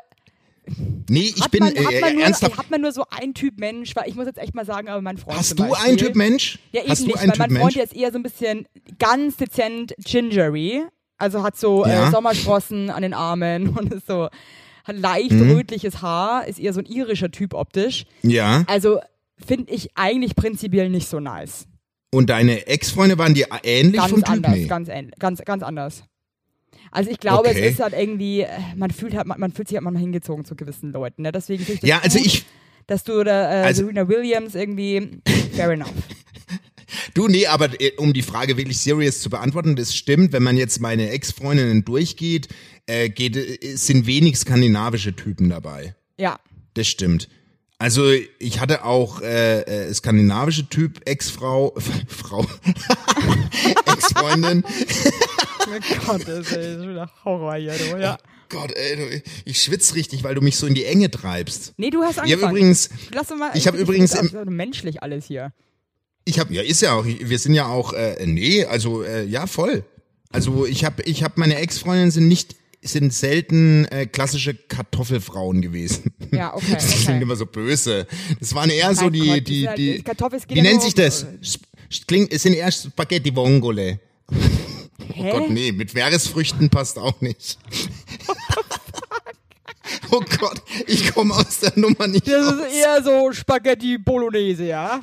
Nee, ich Hat, bin man, äh, hat, man nur, ernsthaft. hat man nur so ein Typ Mensch, weil ich muss jetzt echt mal sagen, aber mein Freund. Hast du einen Typ Mensch? Ja, eben Hast du nicht, einen weil Typ mein Freund Mensch? jetzt eher so ein bisschen ganz dezent gingery. Also hat so Ja. äh, Sommersprossen an den Armen und ist so. Hat leicht Mhm. rötliches Haar, ist eher so ein irischer Typ optisch. Ja. Also finde ich eigentlich prinzipiell nicht so nice. Und deine Ex-Freunde waren dir ähnlich Ganz vom Typ? anders, Nee. ganz, ähn- ganz, ganz anders. Also ich glaube, Okay. es ist halt irgendwie, äh, man fühlt halt, man, man fühlt sich halt manchmal hingezogen zu gewissen Leuten. Ne? Deswegen finde ich das Ja, also gut, ich, dass du da äh, Also- Serena Williams irgendwie, fair enough. du, nee, aber äh, um die Frage wirklich serious zu beantworten, das stimmt, wenn man jetzt meine Ex-Freundinnen durchgeht, äh, geht, äh, sind wenig skandinavische Typen dabei. Ja. Das stimmt. Also ich hatte auch äh, äh, skandinavische Typ, Ex-Frau, Frau, Ex-Freundin. Oh Gott, das ist schon wieder Horror hier, du. Ja. Gott, ey, ich schwitz richtig, weil du mich so in die Enge treibst. Nee, du hast Ich angefangen. habe übrigens, Lass uns mal, ich hab find übrigens im- menschlich alles hier. Ich habe, ja, ist ja auch, wir sind ja auch, äh, nee, also äh, ja, voll. Also ich habe, ich habe meine Ex-Freundinnen sind nicht, sind selten äh, klassische Kartoffelfrauen gewesen. Ja, okay, Das okay. klingt immer so böse. Das waren eher so Mein die, Gott, die, sind die, die Kartoffel- wie nennt sich das? Klingt, es sind eher Spaghetti Vongole. Hä? Gott, nee, mit Meeresfrüchten passt auch nicht. Oh Gott, ich komme aus der Nummer nicht Das raus. ist eher so Spaghetti Bolognese, ja?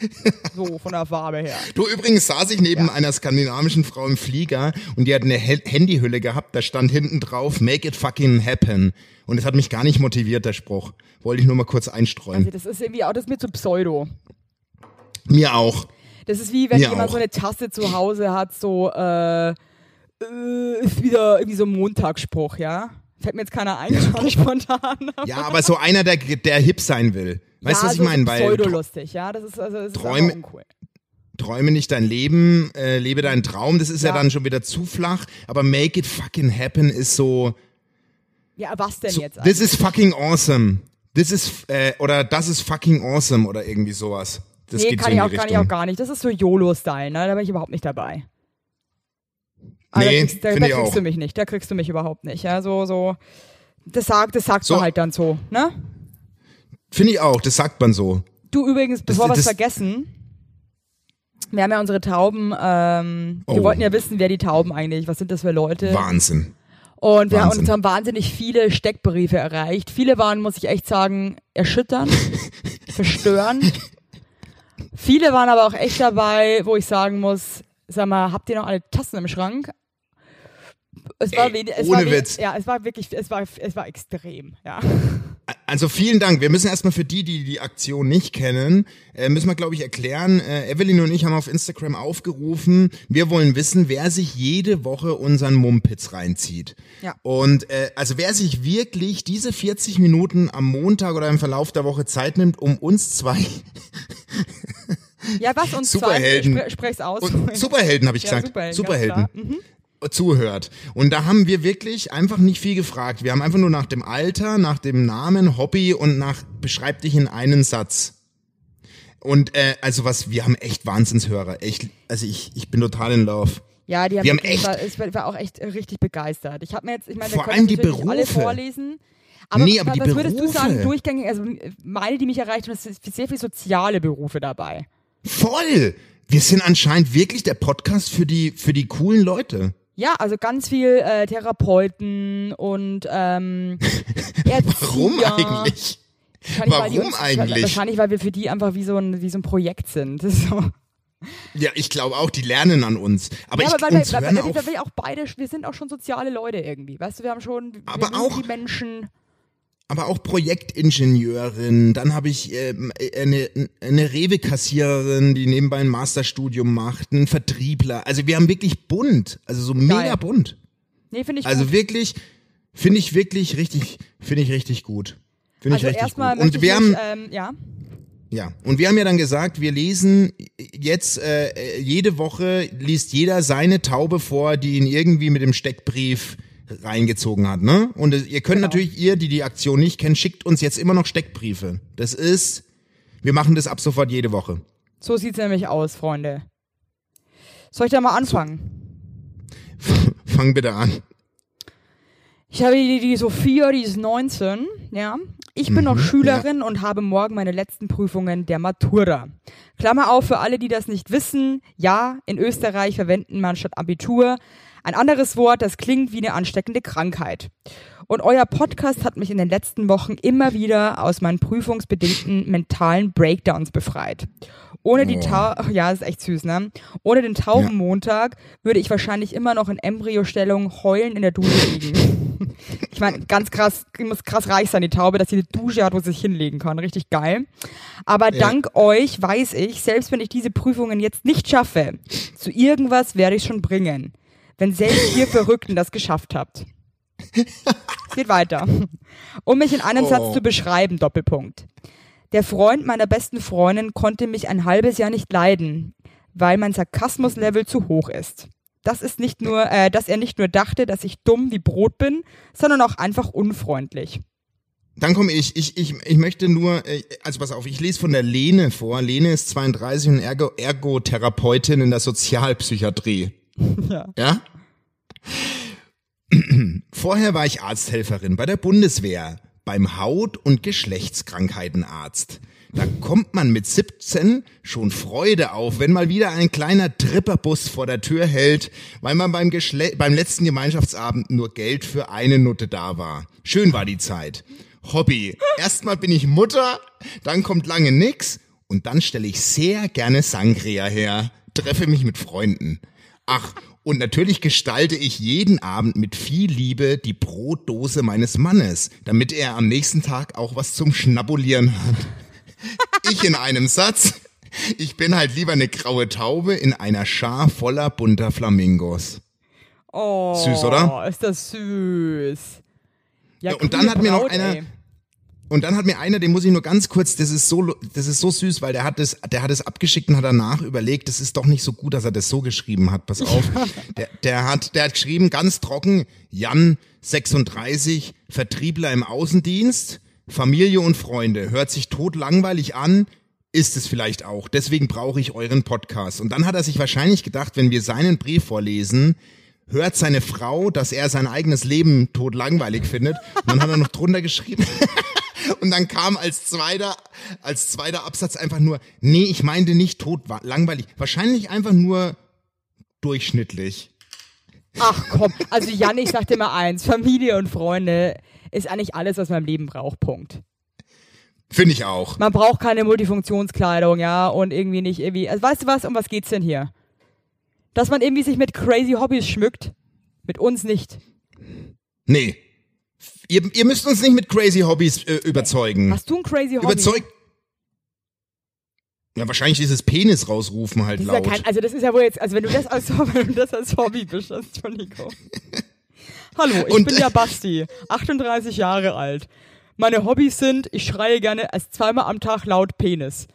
So, von der Farbe her. Du, übrigens saß ich neben einer skandinavischen Frau im Flieger und die hat eine He Handyhülle gehabt, da stand hinten drauf, make it fucking happen. Und es hat mich gar nicht motiviert, der Spruch. Wollte ich nur mal kurz einstreuen. Also das ist irgendwie auch das ist mir zu Pseudo. Mir auch. Das ist wie wenn Mir jemand auch. so eine Tasse zu Hause hat, so äh, äh, ist wieder irgendwie so ein Montagsspruch, ja? Fällt mir jetzt keiner ein, gerade spontan. Ja, aber so einer, der, der hip sein will. Weißt du, ja, was ich so meine? Weil Pseudo-lustig, ja? Das ist also das ist Träume- einfach uncool. träume nicht dein Leben, äh, lebe deinen Traum, das ist ja. Ja. dann schon wieder zu flach. Aber make it fucking happen ist so, Ja, was denn so jetzt this is fucking awesome. This is, äh, oder das ist fucking awesome oder irgendwie sowas. Das nee, geht kann so ich, auch, kann ich auch gar nicht. Das ist so YOLO-Style, ne? Da bin ich überhaupt nicht dabei. Aber Nee, da kriegst, da, da kriegst auch. du mich nicht. Da kriegst du mich überhaupt nicht. Ja, so, so. Das sagt, das sagt So. man halt dann so, ne? Finde ich auch, das sagt man so. Du übrigens, bevor wir es vergessen, wir haben ja unsere Tauben, ähm, wir Oh. wollten ja wissen, wer die Tauben eigentlich, was sind das für Leute? Wahnsinn. Und wir Wahnsinn. uns haben wahnsinnig viele Steckbriefe erreicht. Viele waren, muss ich echt sagen, erschütternd, verstörend. Viele waren aber auch echt dabei, wo ich sagen muss, sag mal, habt ihr noch alle Tassen im Schrank? Es war, wenig- es ohne war Witz. Ja, es war wirklich, es war, es war extrem, ja. Also vielen Dank. Wir müssen erstmal für die, die die Aktion nicht kennen, äh, müssen wir, glaube ich, erklären. Äh, Evelyn und ich haben auf Instagram aufgerufen, wir wollen wissen, wer sich jede Woche unseren Mumpitz reinzieht. Ja. Und äh, also wer sich wirklich diese 40 Minuten am Montag oder im Verlauf der Woche Zeit nimmt, um uns zwei Ja, was uns Superhelden. zwei, spre, sprech's aus. und Superhelden habe ich Ja, gesagt, Superhelden, Superhelden. Mhm. Zuhört. Und da haben wir wirklich einfach nicht viel gefragt. Wir haben einfach nur nach dem Alter, nach dem Namen, Hobby und nach beschreib dich in einen Satz. Und äh, also was, wir haben echt Wahnsinnshörer. Echt, also ich, ich bin total in love. Ja, die haben, Wir haben echt- war, ich war- auch echt richtig begeistert. Ich habe mir jetzt, ich meine, Vor allem die nicht alle Berufe. vorlesen. Aber, Nee, aber was die was würdest du Berufe. sagen, durchgängig, also meine, die mich erreicht haben, es sind sehr viele soziale Berufe dabei. Voll! Wir sind anscheinend wirklich der Podcast für die, für die coolen Leute. Ja, also ganz viel äh, Therapeuten und ähm, Erzieher. Warum eigentlich? Wahrscheinlich, weil die Warum uns, eigentlich? Wahrscheinlich, weil wir für die einfach wie so ein, wie so ein Projekt sind. So. Ja, ich glaube auch, die lernen an uns. Aber ja, ich, aber weil, uns wir, weil, hören weil, auch weil wir auch beide, wir sind auch schon soziale Leute irgendwie. Weißt du, wir haben schon, wir Aber auch- die Menschen. Aber auch Projektingenieurin, dann habe ich ähm, eine, eine Rewe-Kassiererin, die nebenbei ein Masterstudium macht, einen Vertriebler. Also wir haben wirklich bunt, also so mega bunt. Nee, finde ich Also gut. wirklich, finde ich wirklich richtig, finde ich richtig gut. Finde ich Also richtig erstmal gut. Und wir ich haben, ähm, ja. ja, und wir haben ja dann gesagt, wir lesen jetzt äh, jede Woche liest jeder seine Taube vor, die ihn irgendwie mit dem Steckbrief reingezogen hat, ne? Und ihr könnt Genau. natürlich ihr, die die Aktion nicht kennt, schickt uns jetzt immer noch Steckbriefe. Das ist, wir machen das ab sofort jede Woche. So sieht's nämlich aus, Freunde. Soll ich da mal anfangen? Fang bitte an. Ich habe die, die Sophia, die ist 19, ja. Ich bin Mhm, noch Schülerin und habe morgen meine letzten Prüfungen der Matura. Klammer auf für alle, die das nicht wissen. Ja, in Österreich verwenden man statt Abitur ein anderes Wort, das klingt wie eine ansteckende Krankheit. Und euer Podcast hat mich in den letzten Wochen immer wieder aus meinen prüfungsbedingten mentalen Breakdowns befreit. Ohne die Tau Ach ja, ist echt süß, ne? Ohne den Taubenmontag würde ich wahrscheinlich immer noch in Embryostellung heulen in der Dusche liegen. ich meine, ganz krass, muss krass reich sein, die Taube, dass sie eine Dusche hat, wo sie sich hinlegen kann. Richtig geil. Aber dank euch weiß ich, selbst wenn ich diese Prüfungen jetzt nicht schaffe, zu irgendwas werde ich schon bringen. Wenn selbst ihr Verrückten das geschafft habt. Es geht weiter. Um mich in einem Oh. Satz zu beschreiben, Doppelpunkt. Der Freund meiner besten Freundin konnte mich ein halbes Jahr nicht leiden, weil mein Sarkasmuslevel zu hoch ist. Das ist nicht nur, äh, dass er nicht nur dachte, dass ich dumm wie Brot bin, sondern auch einfach unfreundlich. Dann komme ich. Ich, ich. ich möchte nur, äh, also pass auf, ich lese von der Lene vor. Lene ist 32 und Ergo Ergotherapeutin in der Sozialpsychiatrie. Ja. Ja? Vorher war ich Arzthelferin bei der Bundeswehr, beim Haut- und Geschlechtskrankheitenarzt. Da kommt man mit 17 schon Freude auf, wenn mal wieder ein kleiner Tripperbus vor der Tür hält, weil man beim, Geschle beim letzten Gemeinschaftsabend nur Geld für eine Nutte da war. Schön war die Zeit. Hobby. Erstmal bin ich Mutter, dann kommt lange nix und dann stelle ich sehr gerne Sangria her, treffe mich mit Freunden. Ach, und natürlich gestalte ich jeden Abend mit viel Liebe die Brotdose meines Mannes, damit er am nächsten Tag auch was zum Schnabulieren hat. Ich in einem Satz. Ich bin halt lieber eine graue Taube in einer Schar voller bunter Flamingos. Oh, Süß, oder? Ist das süß. Ja, und dann hat mir noch einer, ey. Und dann hat mir einer, den muss ich nur ganz kurz, das ist so, das ist so süß, weil der hat es, der hat es abgeschickt und hat danach überlegt, das ist doch nicht so gut, dass er das so geschrieben hat. Pass auf, der, der hat, der hat geschrieben ganz trocken, Jan 36, Vertriebler im Außendienst, Familie und Freunde, hört sich tot langweilig an. Ist es vielleicht auch. Deswegen brauche ich euren Podcast. Und dann hat er sich wahrscheinlich gedacht, wenn wir seinen Brief vorlesen, hört seine Frau, dass er sein eigenes Leben tot langweilig findet. Und dann hat er noch drunter geschrieben. Und dann kam als zweiter, als zweiter Absatz einfach nur, nee, ich meinte nicht tot langweilig. Wahrscheinlich einfach nur durchschnittlich. Ach komm, also Jan, ich sag dir mal eins, Familie und Freunde ist eigentlich alles, was man im Leben braucht, Punkt. Finde ich auch. Man braucht keine Multifunktionskleidung, ja, und irgendwie nicht irgendwie, also weißt du was, um was geht's denn hier? Dass man irgendwie sich mit crazy Hobbys schmückt, mit uns nicht. Nee. Ihr, ihr müsst uns nicht mit crazy Hobbys äh, überzeugen. Hast du ein crazy Hobby? Überzeugt. Ja, wahrscheinlich dieses Penis rausrufen halt Das ist ja laut. kein, also das ist ja wohl jetzt, also wenn du das als, wenn du das als Hobby bist, Entschuldigung. Hallo, ich Und- bin ja Basti, 38 Jahre alt. Meine Hobbys sind, ich schreie gerne als zweimal am Tag laut Penis.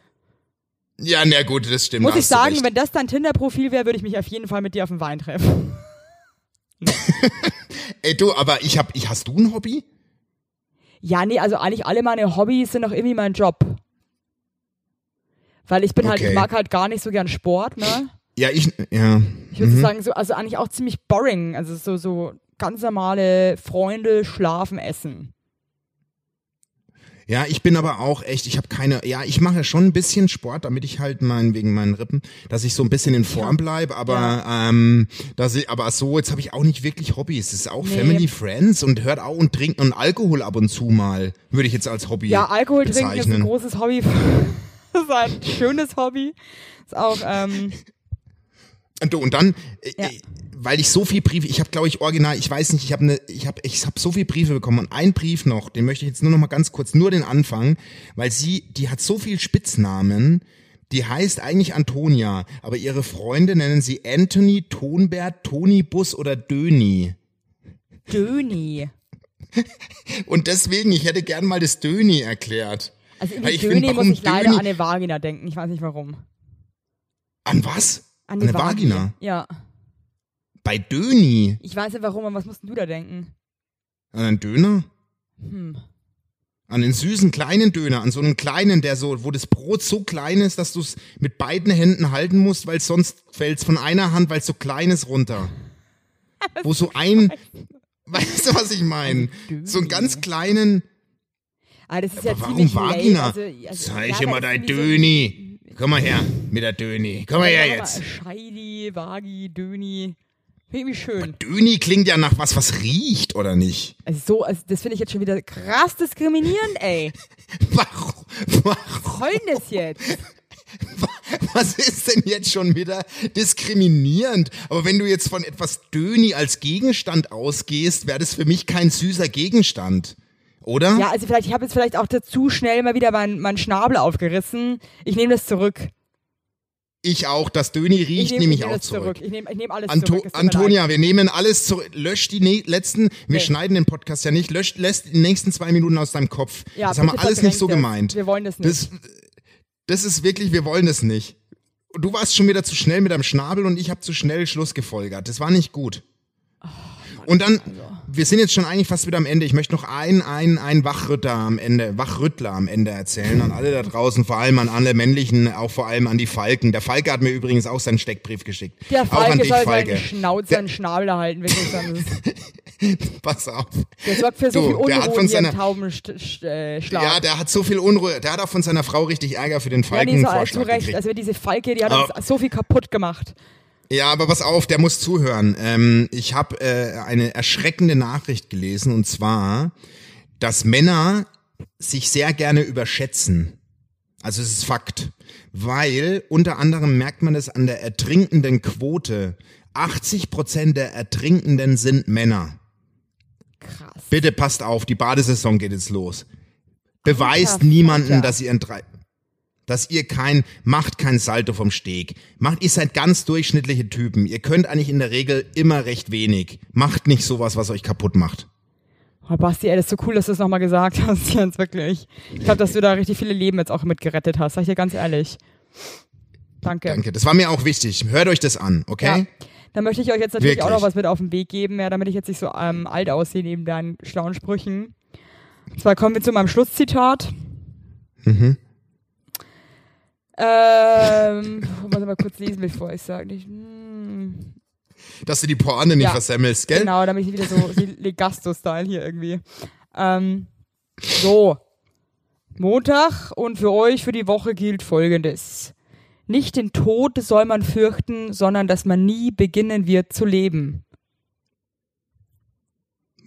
ja, na gut, das stimmt. Muss ich sagen, wenn das dein Tinder-Profil wäre, würde ich mich auf jeden Fall mit dir auf den Wein treffen. Ey, du, aber ich hab, ich, hast du ein Hobby? Ja, nee, also eigentlich alle meine Hobbys sind doch irgendwie mein Job. Weil ich bin halt, Okay. ich mag halt gar nicht so gern Sport, ne? Ja, ich, ja. Ich würde sagen, so, also eigentlich auch ziemlich boring. Also so, so ganz normale Freunde, schlafen, essen. Ja, ich bin aber auch echt, ich habe keine, ja, ich mache schon ein bisschen Sport, damit ich halt mein, wegen meinen Rippen, dass ich so ein bisschen in Form bleib, aber ähm, dass ich, aber so, jetzt habe ich auch nicht wirklich Hobbys. Es ist auch Nee. Family, Friends und hört auch und trinken und Alkohol ab und zu mal, würde ich jetzt als Hobby Ja, Alkohol trinken ist ein bezeichnen. großes Hobby. das ist ein schönes Hobby. Ist auch, ähm, Und, und dann, äh, Ja. äh, weil ich so viel Briefe, ich habe glaube ich original, ich weiß nicht, ich habe ne, ich habe ich habe so viel Briefe bekommen und ein Brief noch, den möchte ich jetzt nur noch mal ganz kurz, nur den Anfang, weil sie, die hat so viel Spitznamen, die heißt eigentlich Antonia, aber ihre Freunde nennen sie Anthony, Tonbert, Toni Bus oder Döni. Döni. Und deswegen, ich hätte gern mal das Döni erklärt. Also irgendwie Döni find, muss ich leider Döni- an eine Vagina denken. Ich weiß nicht warum. An was? An Eine Vagina? Ja. Bei Döni? Ich weiß nicht warum, aber was musst denn du da denken? An einen Döner? Hm. An den süßen kleinen Döner, an so einen kleinen, der so, wo das Brot so klein ist, dass du es mit beiden Händen halten musst, weil sonst fällt's von einer Hand, weil es so klein ist, runter. wo so ein, weißt du, was ich meine? So einen ganz kleinen, Ah, das ist ja aber warum ziemlich Vagina? Also, also, Zeig ja, immer dein Döni. Komm mal her, mit der Döni. Komm mal her jetzt. Scheidi, Vagi, Döni. Irgendwie schön. Döni klingt ja nach was, was riecht, oder nicht? Also so, also das finde ich jetzt schon wieder krass diskriminierend, ey. Warum, warum, Was soll das jetzt? was ist denn jetzt schon wieder diskriminierend? Aber wenn du jetzt von etwas Döni als Gegenstand ausgehst, wäre das für mich kein süßer Gegenstand. Oder? Ja, also vielleicht, ich habe jetzt vielleicht auch zu schnell mal wieder meinen mein Schnabel aufgerissen. Ich nehme das zurück. Ich auch. Das Döni riecht nehme ich nehm auch zurück. zurück. Ich nehme nehm alles Anto zurück. Antonia, wir nehmen alles zurück. Lösch die ne letzten, wir Nee. schneiden den Podcast ja nicht, lösch, lässt die nächsten zwei Minuten aus deinem Kopf. Ja, das haben wir alles nicht so gemeint. Wir wollen das nicht. Das, das ist wirklich, wir wollen das nicht. Du warst schon wieder zu schnell mit deinem Schnabel und ich habe zu schnell Schluss gefolgert. Das war nicht gut. Und dann, wir sind jetzt schon eigentlich fast wieder am Ende. Ich möchte noch ein, ein, ein Wachrütter am Ende, Wachrüttler am Ende erzählen an alle da draußen, vor allem an alle männlichen, auch vor allem an die Falken. Der Falke hat mir übrigens auch seinen Steckbrief geschickt. Der auch an Falke dich, soll Falke. seinen Schnauze, seinen Schnabel halten, wirklich. Sonst Pass auf. Der sorgt für so Du, viel der hat Unruhe von seiner- Taubenschlag. Ja, der hat so viel Unruhe. Der hat auch von seiner Frau richtig Ärger für den ja, nee, so, zu Falkenvorschlag Recht. Also diese Falke, die hat uns so viel kaputt gemacht. Ja, aber pass auf, der muss zuhören. Ähm, ich habe äh, eine erschreckende Nachricht gelesen und zwar, dass Männer sich sehr gerne überschätzen. Also es ist Fakt. Weil unter anderem merkt man es an der ertrinkenden Quote. 80 Prozent der Ertrinkenden sind Männer. Krass. Bitte passt auf, die Badesaison geht jetzt los. Beweist Alter, niemanden, Alter. dass ihr ein drei, dass ihr kein, macht kein Salto vom Steg. Macht, ihr seid ganz durchschnittliche Typen. Ihr könnt eigentlich in der Regel immer recht wenig. Macht nicht sowas, was euch kaputt macht. Oh, Basti, ey, das ist so cool, dass du es nochmal gesagt hast, Jens, wirklich. Ich glaube, dass du da richtig viele Leben jetzt auch mit gerettet hast, sag ich dir ganz ehrlich. Danke. Danke. Das war mir auch wichtig. Hört euch das an, okay? Ja. Dann möchte ich euch jetzt natürlich auch Wirklich. noch was mit auf den Weg geben, ja, damit ich jetzt nicht so ähm, alt aussehe neben deinen schlauen Sprüchen. Und zwar kommen wir zu meinem Schlusszitat. Mhm. Ähm, muss ich mal kurz lesen, bevor ich sage. Hm, Dass du die Porne nicht Ja. versemmelst, gell? genau, damit ich wieder so Legasto-Style hier irgendwie. Ähm, so. Montag und für euch für die Woche gilt folgendes. Nicht den Tod soll man fürchten, sondern dass man nie beginnen wird zu leben.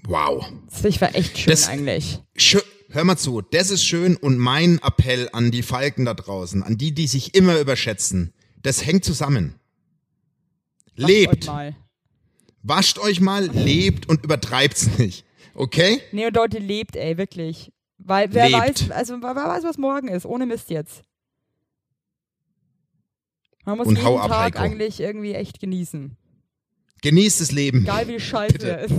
Wow. Das war echt schön Das- eigentlich. Schö Hör mal zu, das ist schön und mein Appell an die Falken da draußen, an die, die sich immer überschätzen, das hängt zusammen. Macht Lebt, euch wascht euch mal, lebt und übertreibt's nicht. Okay? Nee, und Leute, lebt, ey, wirklich. Weil wer Lebt. weiß, also wer weiß, was morgen ist, ohne Mist jetzt. Man muss Und jeden ab, Tag Heiko. eigentlich irgendwie echt genießen. Genießt das Leben. Egal wie scheiße ist.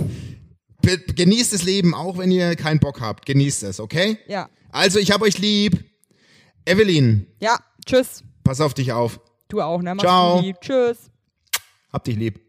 Genießt das Leben, auch wenn ihr keinen Bock habt. Genießt es, okay? Ja. Also, ich hab euch lieb. Evelyn, Ja, tschüss. pass auf dich auf. Du auch, ne? Mach's Ciao. gut. Tschüss. Hab dich lieb.